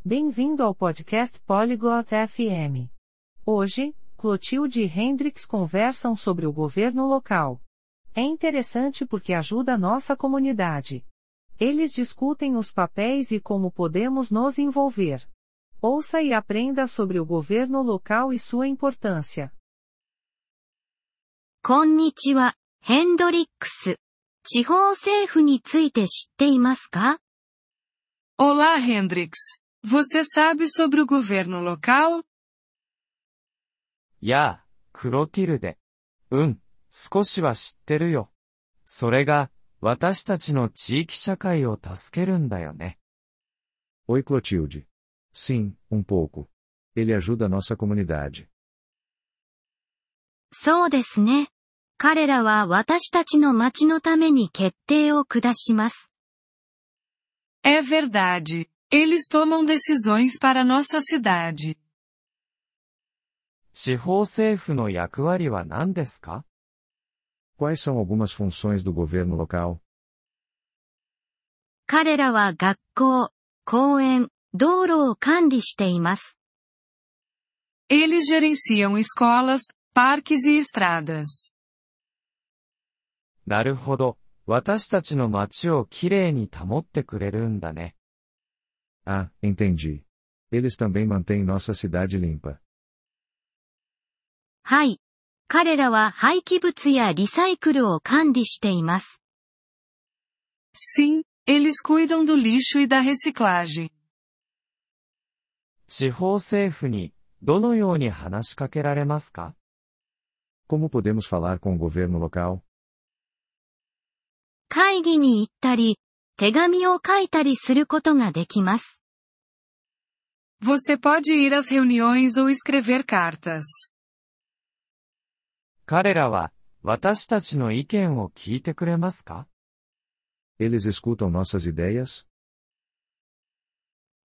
Bem-vindo ao podcast Polyglot FM. Hoje, Clotilde e Hendrix conversam sobre o governo local. É interessante porque ajuda a nossa comunidade. Eles discutem os papéis e como podemos nos envolver. Ouça e aprenda sobre o governo local e sua importância. こんにちは、ヘンドリックス。地方政府について知っていますか Olá, Hendrix. Você sabe sobre o governo local? やあ、クロティルデ。うん、少しは知ってるよ。それが、私たちの地域社会を助けるんだよね。 Oi Clotilde. Sim, um pouco. Ele ajuda a nossa comunidade. そうですね。彼らは私たちの町のために決定を下します。 É verdade. Eles tomam decisões para nossa cidade. 地方政府の役割は何ですか Quais são algumas funções do governo local? 彼らは学校、公園、道路を管理しています。 Eles gerenciam escolas, parques e estradas. なるほど。私たちの街をきれいに保ってくれるんだね。 Ah, entendi. Eles também mantêm nossa cidade limpa. はい。彼らは廃棄物やリサイクルを管理しています。 Sim, eles cuidam do lixo e da reciclagem. 地方政府に、どのように話しかけられますか Como podemos falar com o governo local? 会議に行ったり、手紙を書いたりすることができます。 Você pode ir às reuniões ou escrever cartas. 彼らは、私たちの意見を聞いてくれますか Eles escutam nossas ideias?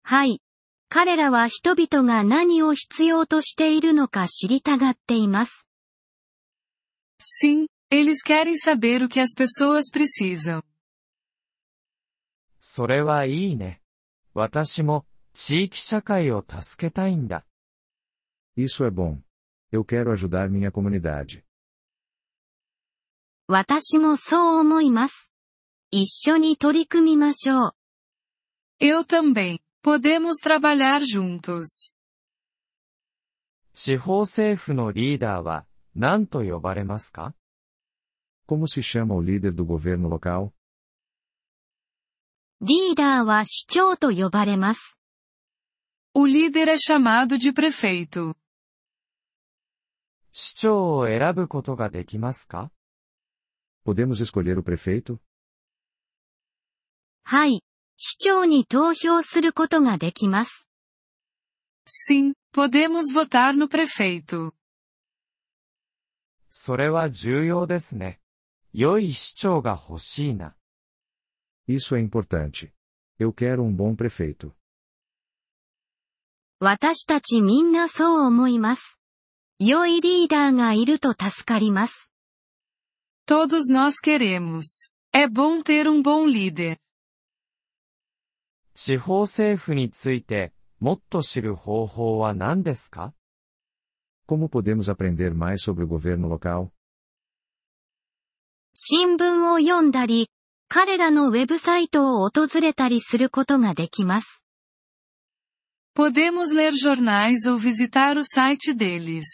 はい。彼らは人々が何を必要としているのか知りたがっています。 Sim, eles querem saber o que as pessoas precisam. それはいいね。私も、 地域社会を助けたいんだ。Isso é bom. Eu quero ajudar minha comunidade. 私もそう思います。一緒に取り組みましょう。Eu também. Podemos trabalhar juntos. 地方政府のリーダーは、何と呼ばれますか Como se chama o líder do governo local? リーダーは市長と呼ばれます。O líder é chamado de prefeito. 市長を選ぶことができますか Podemos escolher o prefeito? はい。市長に投票することができます。 Sim, podemos votar no prefeito. それは重要ですね。良い市長が欲しいな。 Isso é importante. Eu quero um bom prefeito. 私たちみんなそう思います。良いリーダーがいると助かります。Todos nós queremos. É bom ter um bom líder. 地方政府について、もっと知る方法は何ですか？Como podemos aprender mais sobre o governo local? 新聞を読んだり、彼らのウェブサイトを訪れたりすることができます。Podemos ler jornais ou visitar o site deles.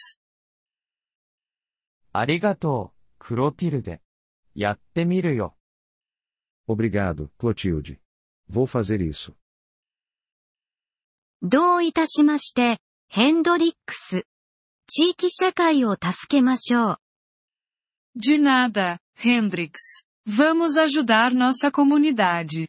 ありがとう、クロティルデ。やってみるよ。 Obrigado, Clotilde. Vou fazer isso. どういたしまして、ヘンドリックス。地域社会を助けましょう。 De nada, Hendrix. Vamos ajudar nossa comunidade.